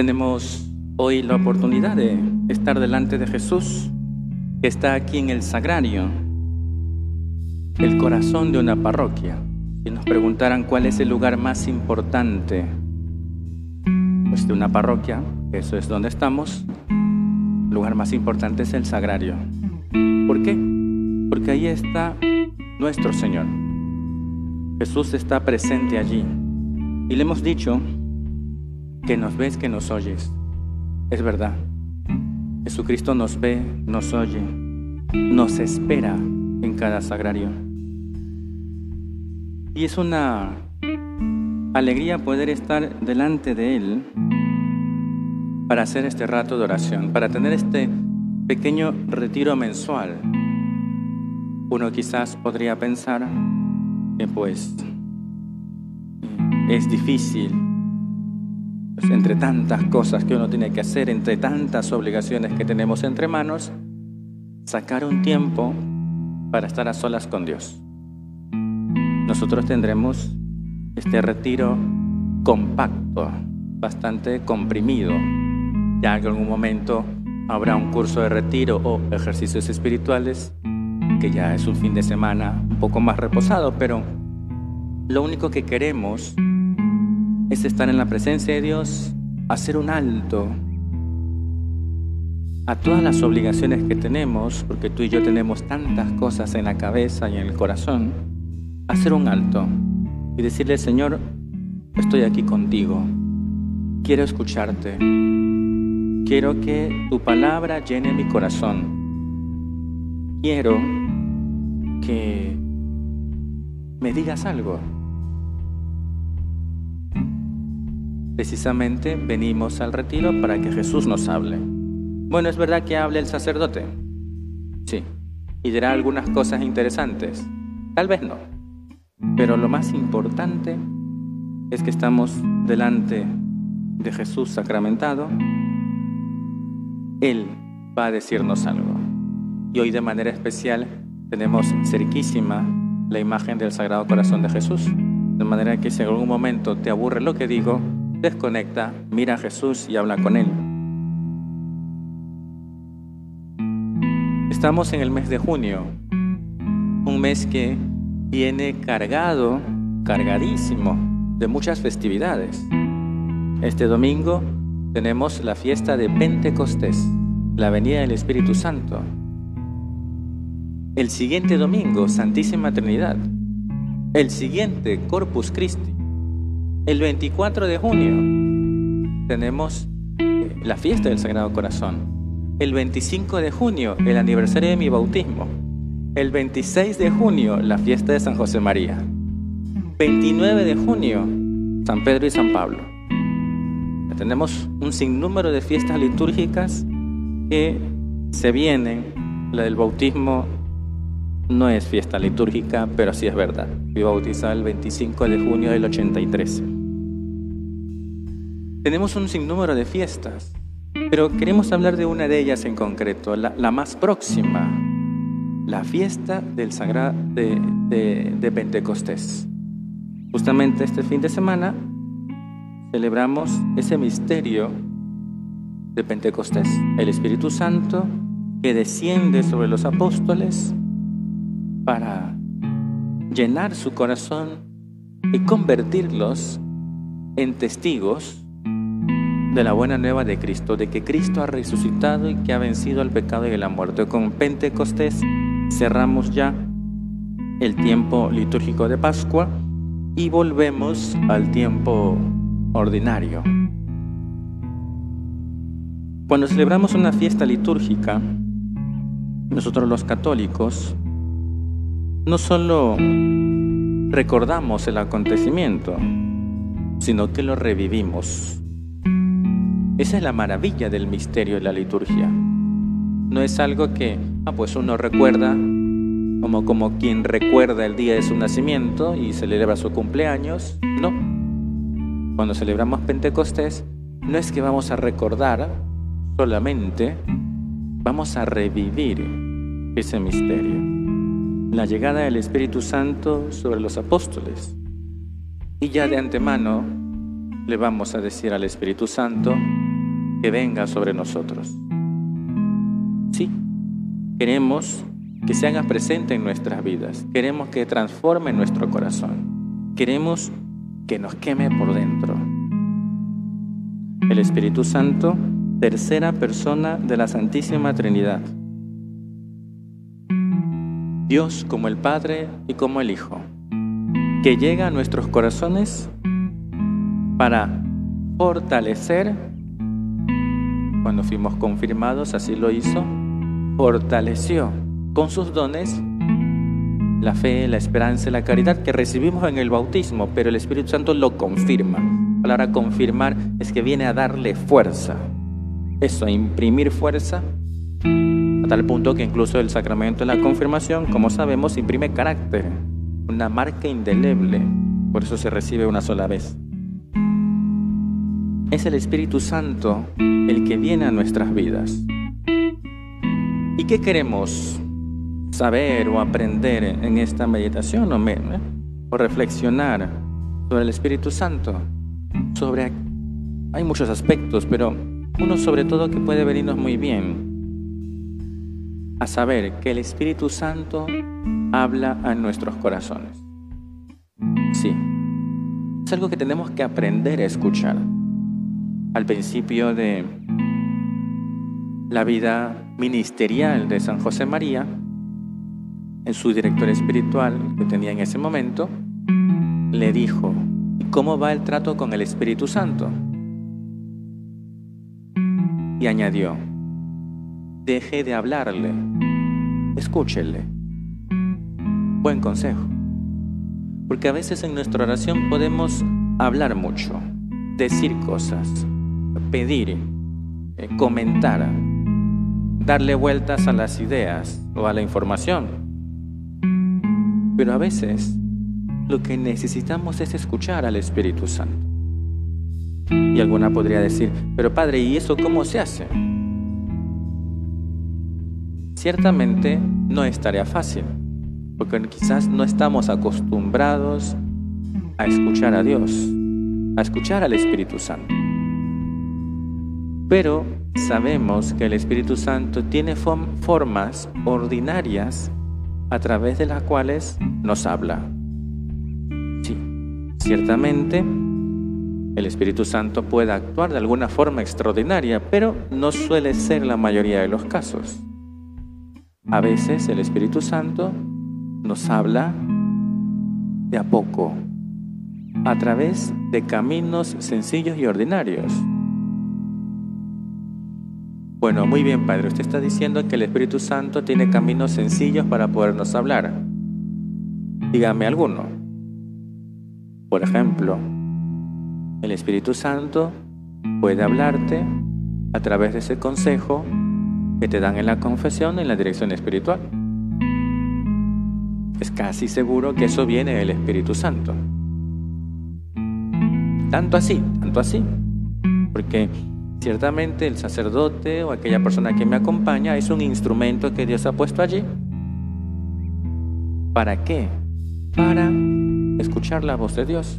Tenemos hoy la oportunidad de estar delante de Jesús, que está aquí en el sagrario, el corazón de una parroquia. Si nos preguntaran cuál es el lugar más importante pues, de una parroquia, eso es donde estamos, el lugar más importante es el sagrario. ¿Por qué? Porque ahí está nuestro Señor. Jesús está presente allí. Y le hemos dicho que nos ves, que nos oyes. Es verdad. Jesucristo nos ve, nos oye, nos espera en cada sagrario. Y es una alegría poder estar delante de Él para hacer este rato de oración, para tener este pequeño retiro mensual uno quizás podría pensar que pues es difícil, pues, entre tantas cosas que uno tiene que hacer, entre tantas obligaciones que tenemos entre manos, sacar un tiempo para estar a solas con Dios. Nosotros tendremos este retiro compacto, bastante comprimido. Ya en algún momento habrá un curso de retiro o ejercicios espirituales que ya es un fin de semana un poco más reposado, pero lo único que queremos es estar en la presencia de Dios, hacer un alto a todas las obligaciones que tenemos, porque tú y yo tenemos tantas cosas en la cabeza y en el corazón, hacer un alto y decirle, Señor, estoy aquí contigo, quiero escucharte, quiero que tu palabra llene mi corazón, quiero que me digas algo. Precisamente venimos al retiro para que Jesús nos hable. Bueno, es verdad que hable el sacerdote. Sí. Y dirá algunas cosas interesantes. Tal vez no. Pero lo más importante es que estamos delante de Jesús sacramentado. Él va a decirnos algo. Y hoy de manera especial tenemos cerquísima la imagen del Sagrado Corazón de Jesús. De manera que si en algún momento te aburre lo que digo, desconecta, mira a Jesús y habla con Él. Estamos en el mes de junio, un mes que viene cargado, cargadísimo de muchas festividades. Este domingo tenemos la fiesta de Pentecostés, la venida del Espíritu Santo, el siguiente domingo, Santísima Trinidad. El siguiente, Corpus Christi. El 24 de junio tenemos eh, la fiesta del Sagrado Corazón. El 25 de junio, el aniversario de mi bautismo. El 26 de junio, la fiesta de San José María. 29 de junio, San Pedro y San Pablo. Tenemos un sinnúmero de fiestas litúrgicas que se vienen. La del bautismo no es fiesta litúrgica, pero sí es verdad. Fui bautizado el 25 de junio del 83. Tenemos un sinnúmero de fiestas, pero queremos hablar de una de ellas en concreto, la, más próxima, la fiesta del Sagrado de, de Pentecostés. Justamente este fin de semana celebramos ese misterio de Pentecostés, el Espíritu Santo que desciende sobre los apóstoles para llenar su corazón y convertirlos en testigos de la buena nueva de Cristo, de que Cristo ha resucitado y que ha vencido al pecado y la muerte. Con Pentecostés cerramos ya el tiempo litúrgico de Pascua y volvemos al tiempo ordinario. Cuando celebramos una fiesta litúrgica, nosotros los católicos no solo recordamos el acontecimiento, sino que lo revivimos. Esa es la maravilla del misterio de la liturgia. No es algo que, ah, pues uno recuerda como, como quien recuerda el día de su nacimiento y celebra su cumpleaños. No. Cuando celebramos Pentecostés, no es que vamos a recordar solamente, vamos a revivir ese misterio. La llegada del Espíritu Santo sobre los apóstoles. Y ya de antemano le vamos a decir al Espíritu Santo que venga sobre nosotros. Sí, queremos que se haga presente en nuestras vidas, queremos que transforme nuestro corazón, queremos que nos queme por dentro. El Espíritu Santo, tercera persona de la Santísima Trinidad. Dios como el Padre y como el Hijo, que llega a nuestros corazones para fortalecer cuando fuimos confirmados, así lo hizo, fortaleció con sus dones la fe, la esperanza y la caridad que recibimos en el bautismo, pero el Espíritu Santo lo confirma. La palabra confirmar es que viene a darle fuerza. Eso, a imprimir fuerza, a tal punto que incluso el sacramento de la confirmación, como sabemos, imprime carácter, una marca indeleble. Por eso se recibe una sola vez. Es el Espíritu Santo el que viene a nuestras vidas. ¿Y qué queremos saber o aprender en esta meditación o, o reflexionar sobre el Espíritu Santo? Sobre hay muchos aspectos, pero uno sobre todo que puede venirnos muy bien a saber que el Espíritu Santo habla a nuestros corazones. Sí, es algo que tenemos que aprender a escuchar al principio de la vida ministerial de San José María, en su director espiritual que tenía en ese momento, le dijo, ¿y cómo va el trato con el Espíritu Santo? Y añadió, deje de hablarle, escúchele. Buen consejo. Porque a veces en nuestra oración podemos hablar mucho, decir cosas, pedir, eh, comentar, darle vueltas a las ideas o a la información. Pero a veces lo que necesitamos es escuchar al Espíritu Santo. Y alguna podría decir, pero Padre, ¿y eso cómo se hace? Ciertamente no es tarea fácil, porque quizás no estamos acostumbrados a escuchar a Dios, a escuchar al Espíritu Santo. Pero sabemos que el Espíritu Santo tiene formas ordinarias a través de las cuales nos habla. Sí, ciertamente el Espíritu Santo puede actuar de alguna forma extraordinaria, pero no suele ser la mayoría de los casos. A veces el Espíritu Santo nos habla de a poco, a través de caminos sencillos y ordinarios. Bueno, muy bien, Padre. Usted está diciendo que el Espíritu Santo tiene caminos sencillos para podernos hablar. Dígame alguno. Por ejemplo, el Espíritu Santo puede hablarte a través de ese consejo que te dan en la confesión en la dirección espiritual. Es casi seguro que eso viene del Espíritu Santo. Tanto así, tanto así. Porque Ciertamente el sacerdote o aquella persona que me acompaña es un instrumento que Dios ha puesto allí. ¿Para qué? Para escuchar la voz de Dios.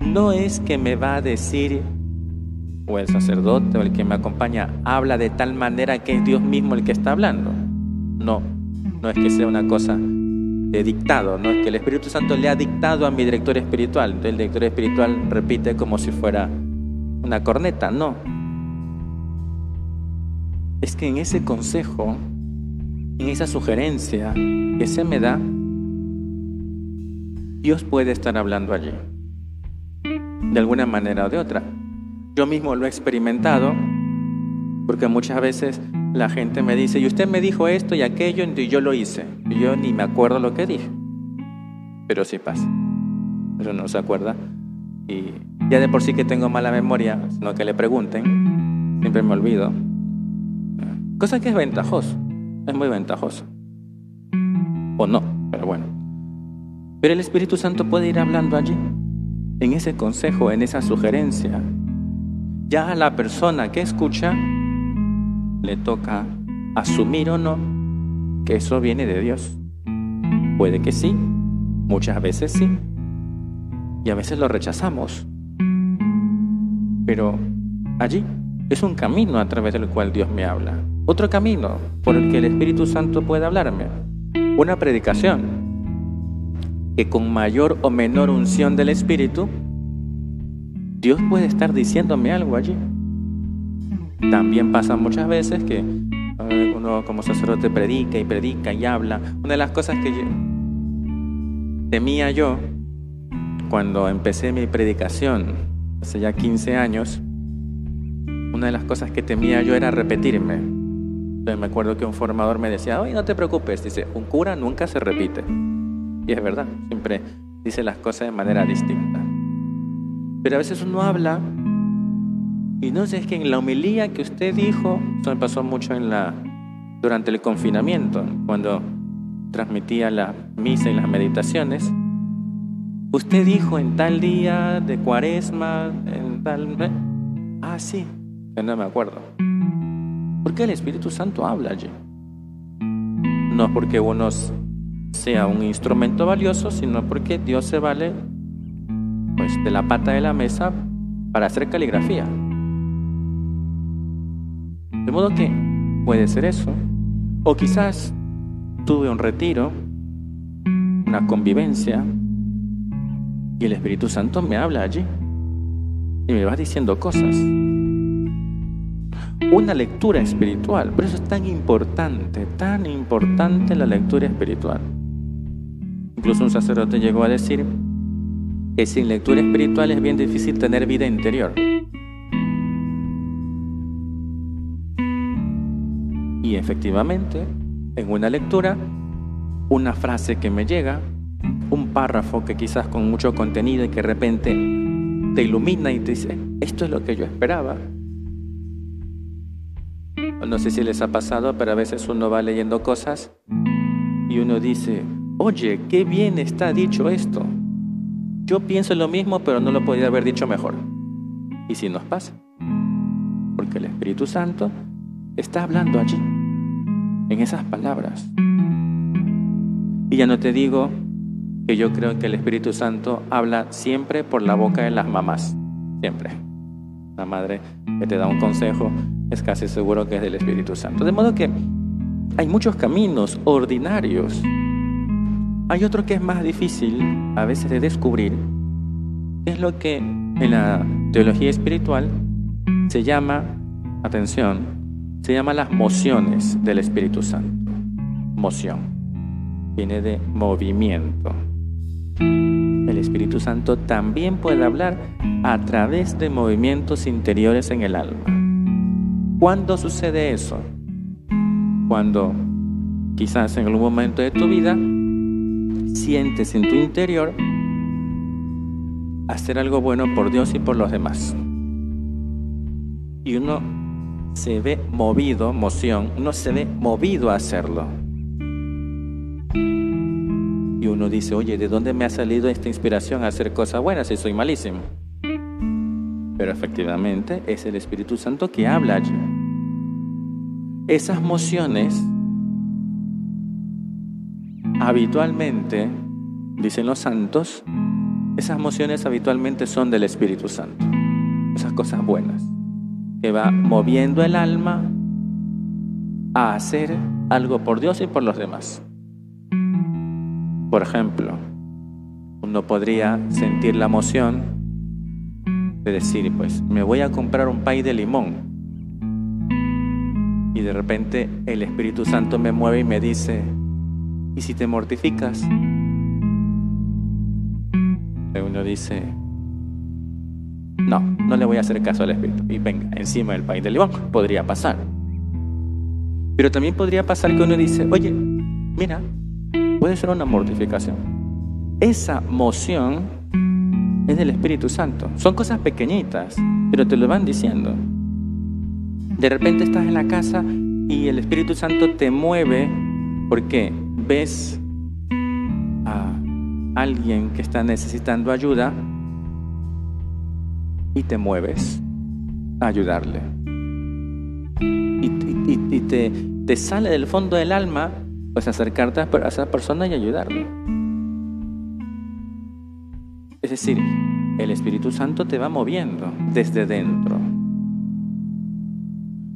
No es que me va a decir, o el sacerdote o el que me acompaña habla de tal manera que es Dios mismo el que está hablando. No, no es que sea una cosa de dictado, no es que el Espíritu Santo le ha dictado a mi director espiritual. Entonces el director espiritual repite como si fuera una corneta, no es que en ese consejo, en esa sugerencia que se me da, Dios puede estar hablando allí, de alguna manera o de otra. Yo mismo lo he experimentado, porque muchas veces la gente me dice, y usted me dijo esto y aquello, y yo lo hice, y yo ni me acuerdo lo que dije, pero sí pasa. Pero no se acuerda. Y ya de por sí que tengo mala memoria, sino que le pregunten, siempre me olvido. Cosa que es ventajoso, es muy ventajoso. O no, pero bueno. Pero el Espíritu Santo puede ir hablando allí, en ese consejo, en esa sugerencia. Ya a la persona que escucha le toca asumir o no que eso viene de Dios. Puede que sí, muchas veces sí, y a veces lo rechazamos. Pero allí es un camino a través del cual Dios me habla. Otro camino por el que el Espíritu Santo puede hablarme. Una predicación que con mayor o menor unción del Espíritu, Dios puede estar diciéndome algo allí. También pasa muchas veces que uno como sacerdote predica y predica y habla. Una de las cosas que temía yo cuando empecé mi predicación hace ya 15 años, una de las cosas que temía yo era repetirme. Entonces me acuerdo que un formador me decía, oye, no te preocupes, dice, un cura nunca se repite. Y es verdad, siempre dice las cosas de manera distinta. Pero a veces uno habla y no sé, es que en la homilía que usted dijo, eso me pasó mucho en la, durante el confinamiento, cuando transmitía la misa y las meditaciones, usted dijo en tal día de cuaresma, en tal... Ah, sí, no me acuerdo. ¿Por qué el Espíritu Santo habla allí? No porque uno sea un instrumento valioso, sino porque Dios se vale pues, de la pata de la mesa para hacer caligrafía. De modo que puede ser eso. O quizás tuve un retiro, una convivencia, y el Espíritu Santo me habla allí y me va diciendo cosas. Una lectura espiritual, por eso es tan importante, tan importante la lectura espiritual. Incluso un sacerdote llegó a decir que sin lectura espiritual es bien difícil tener vida interior. Y efectivamente, en una lectura, una frase que me llega, un párrafo que quizás con mucho contenido y que de repente te ilumina y te dice, esto es lo que yo esperaba. No sé si les ha pasado, pero a veces uno va leyendo cosas y uno dice, oye, qué bien está dicho esto. Yo pienso lo mismo, pero no lo podría haber dicho mejor. Y si nos pasa, porque el Espíritu Santo está hablando allí en esas palabras. Y ya no te digo que yo creo que el Espíritu Santo habla siempre por la boca de las mamás, siempre. La madre que te da un consejo es casi seguro que es del Espíritu Santo. De modo que hay muchos caminos ordinarios. Hay otro que es más difícil a veces de descubrir. Es lo que en la teología espiritual se llama, atención, se llama las mociones del Espíritu Santo. Moción. Viene de movimiento. El Espíritu Santo también puede hablar a través de movimientos interiores en el alma. ¿Cuándo sucede eso? Cuando quizás en algún momento de tu vida sientes en tu interior hacer algo bueno por Dios y por los demás. Y uno se ve movido, moción, uno se ve movido a hacerlo. Y uno dice, oye, ¿de dónde me ha salido esta inspiración a hacer cosas buenas si soy malísimo? Pero efectivamente es el Espíritu Santo que habla allí. Esas mociones habitualmente, dicen los santos, esas mociones habitualmente son del Espíritu Santo. Esas cosas buenas que va moviendo el alma a hacer algo por Dios y por los demás. Por ejemplo, uno podría sentir la emoción de decir, pues me voy a comprar un pay de limón. Y de repente el Espíritu Santo me mueve y me dice, ¿y si te mortificas? Uno dice, no, no le voy a hacer caso al Espíritu. Y venga, encima del país del limón. Podría pasar. Pero también podría pasar que uno dice, oye, mira, puede ser una mortificación. Esa moción es del Espíritu Santo. Son cosas pequeñitas, pero te lo van diciendo. De repente estás en la casa y el Espíritu Santo te mueve porque ves a alguien que está necesitando ayuda y te mueves a ayudarle. Y, te, te, sale del fondo del alma pues acercarte a esa persona y ayudarle. Es decir, el Espíritu Santo te va moviendo desde dentro.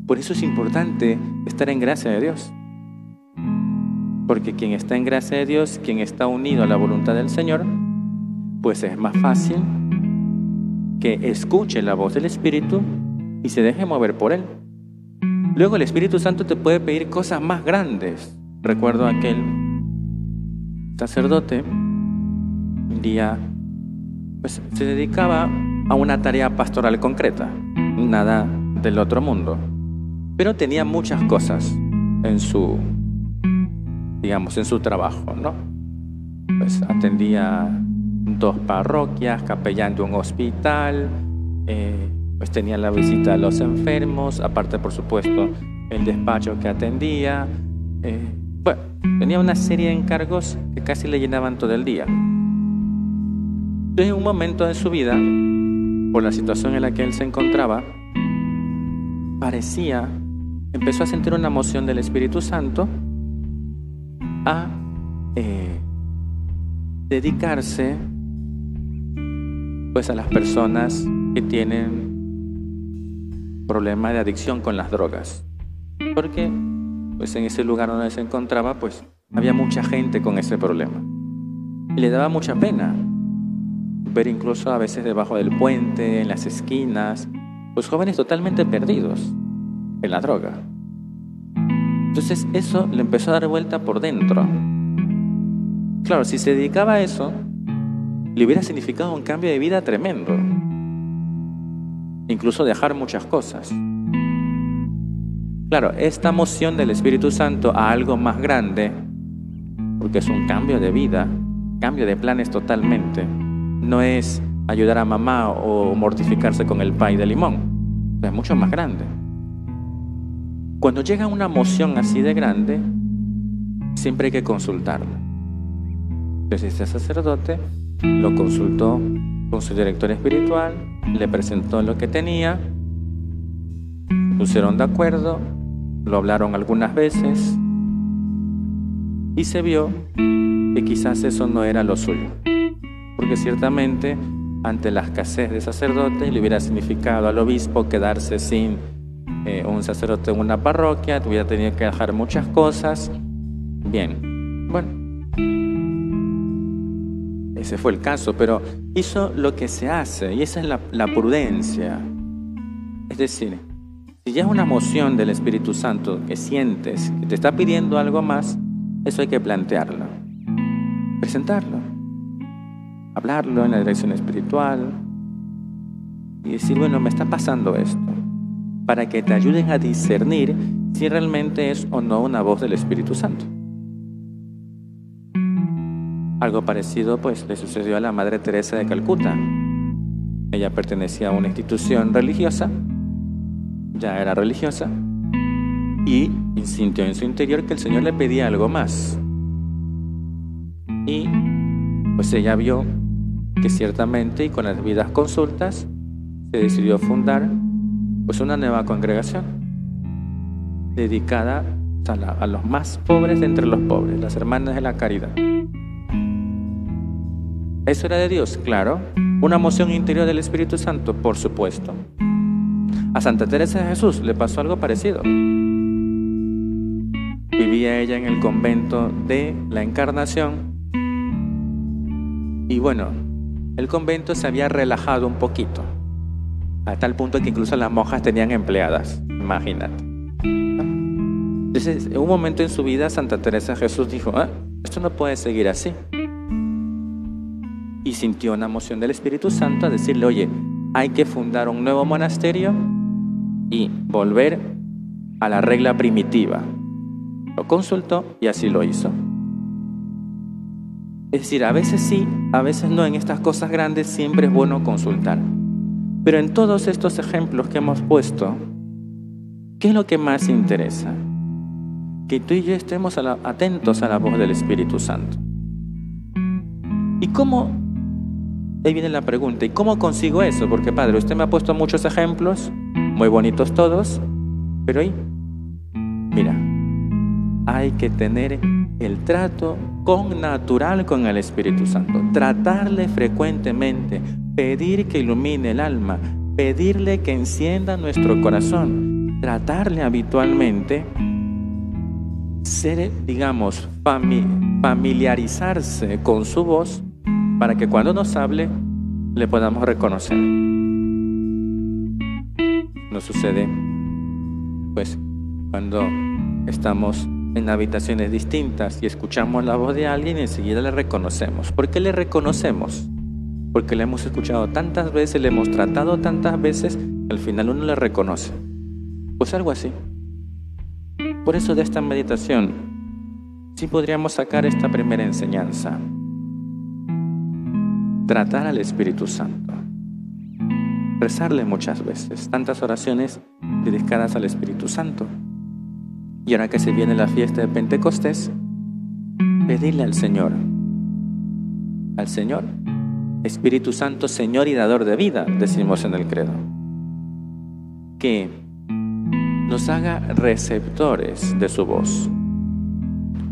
Por eso es importante estar en gracia de Dios. Porque quien está en gracia de Dios, quien está unido a la voluntad del Señor, pues es más fácil que escuche la voz del Espíritu y se deje mover por él. Luego el Espíritu Santo te puede pedir cosas más grandes. Recuerdo aquel sacerdote, un día pues, se dedicaba a una tarea pastoral concreta, nada del otro mundo, pero tenía muchas cosas en su, digamos, en su trabajo, ¿no? Pues atendía dos parroquias, capellán de un hospital, eh, pues tenía la visita a los enfermos, aparte por supuesto el despacho que atendía. Eh, bueno, tenía una serie de encargos que casi le llenaban todo el día. Entonces en un momento de su vida, por la situación en la que él se encontraba, parecía, empezó a sentir una emoción del Espíritu Santo a eh, dedicarse pues a las personas que tienen problema de adicción con las drogas. Porque pues en ese lugar donde se encontraba pues había mucha gente con ese problema. Y le daba mucha pena ver incluso a veces debajo del puente, en las esquinas, pues jóvenes totalmente perdidos en la droga. Entonces eso le empezó a dar vuelta por dentro. Claro, si se dedicaba a eso, le hubiera significado un cambio de vida tremendo. Incluso dejar muchas cosas. Claro, esta moción del Espíritu Santo a algo más grande, porque es un cambio de vida, cambio de planes totalmente, no es ayudar a mamá o mortificarse con el pay de limón, es mucho más grande. Cuando llega una moción así de grande, siempre hay que consultarla. Entonces, este sacerdote lo consultó con su director espiritual, le presentó lo que tenía, pusieron de acuerdo, lo hablaron algunas veces y se vio que quizás eso no era lo suyo, porque ciertamente ante la escasez de sacerdotes le hubiera significado al obispo quedarse sin eh, un sacerdote en una parroquia, hubiera tenido que dejar muchas cosas. Bien, bueno, ese fue el caso, pero hizo lo que se hace y esa es la, prudencia. Es decir, si ya es una emoción del Espíritu Santo que sientes que te está pidiendo algo más, eso hay que plantearlo, presentarlo, hablarlo en la dirección espiritual. Y decir, bueno, me está pasando esto, para que te ayuden a discernir si realmente es o no una voz del Espíritu Santo. Algo parecido pues le sucedió a la Madre Teresa de Calcuta. Ella pertenecía a una institución religiosa, ya era religiosa, y sintió en su interior que el Señor le pedía algo más. Y pues ella vio que ciertamente y con las debidas consultas se decidió fundar pues una nueva congregación dedicada a, los más pobres de entre los pobres, las hermanas de la caridad. ¿Eso era de Dios? Claro. ¿Una emoción interior del Espíritu Santo? Por supuesto. A Santa Teresa de Jesús le pasó algo parecido. Vivía ella en el convento de la Encarnación y bueno, el convento se había relajado un poquito, a tal punto que incluso las monjas tenían empleadas, imagínate. Entonces, en un momento en su vida, Santa Teresa Jesús dijo, ah, esto no puede seguir así y sintió una emoción del Espíritu Santo a decirle, oye, hay que fundar un nuevo monasterio y volver a la regla primitiva. Lo consultó y así lo hizo. Es decir, a veces sí, a veces no. En estas cosas grandes siempre es bueno consultar. Pero en todos estos ejemplos que hemos puesto, ¿qué es lo que más interesa? Que tú y yo estemos atentos a la voz del Espíritu Santo. ¿Y cómo? Ahí viene la pregunta, ¿y cómo consigo eso? Porque Padre, usted me ha puesto muchos ejemplos, muy bonitos todos, pero ahí, mira, hay que tener el trato con natural con el Espíritu Santo, tratarle frecuentemente, pedir que ilumine el alma, pedirle que encienda nuestro corazón, tratarle habitualmente, ser, digamos, familiarizarse con su voz para que cuando nos hable le podamos reconocer. No sucede, pues, cuando estamos en habitaciones distintas y escuchamos la voz de alguien enseguida le reconocemos. ¿Por qué le reconocemos? Porque le hemos escuchado tantas veces, le hemos tratado tantas veces, al final uno le reconoce. Pues algo así. Por eso de esta meditación, sí podríamos sacar esta primera enseñanza. Tratar al Espíritu Santo. Rezarle muchas veces, tantas oraciones dedicadas al Espíritu Santo. Y ahora que se viene la fiesta de Pentecostés, pedirle al Señor, al Señor, Espíritu Santo, Señor y dador de vida, decimos en el credo. Que nos haga receptores de su voz,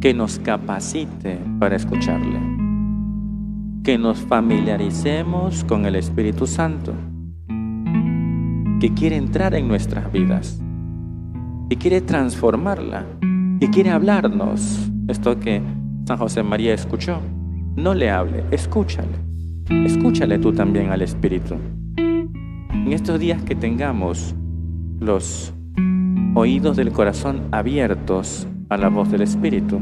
que nos capacite para escucharle, que nos familiaricemos con el Espíritu Santo, que quiere entrar en nuestras vidas, que quiere transformarla, que quiere hablarnos. Esto que San José María escuchó, no le hable, escúchale. Escúchale tú también al Espíritu. En estos días que tengamos los oídos del corazón abiertos a la voz del Espíritu,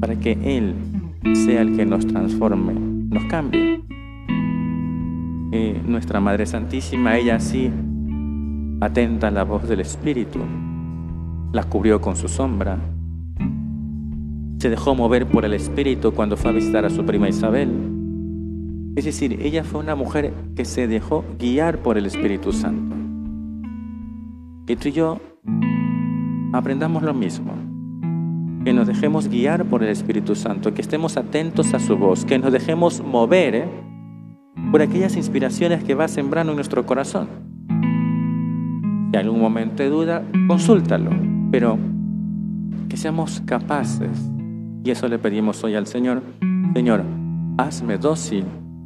para que Él sea el que nos transforme, nos cambie. nuestra Madre Santísima, ella sí, atenta a la voz del Espíritu, la cubrió con su sombra, se dejó mover por el Espíritu cuando fue a visitar a su prima Isabel es decir, ella fue una mujer que se dejó guiar por el Espíritu Santo. Y tú y yo aprendamos lo mismo. Que nos dejemos guiar por el Espíritu Santo, que estemos atentos a su voz, que nos dejemos mover ¿eh? por aquellas inspiraciones que va sembrando en nuestro corazón. Si algún momento de duda, consúltalo, pero que seamos capaces, y eso le pedimos hoy al Señor, Señor, hazme dócil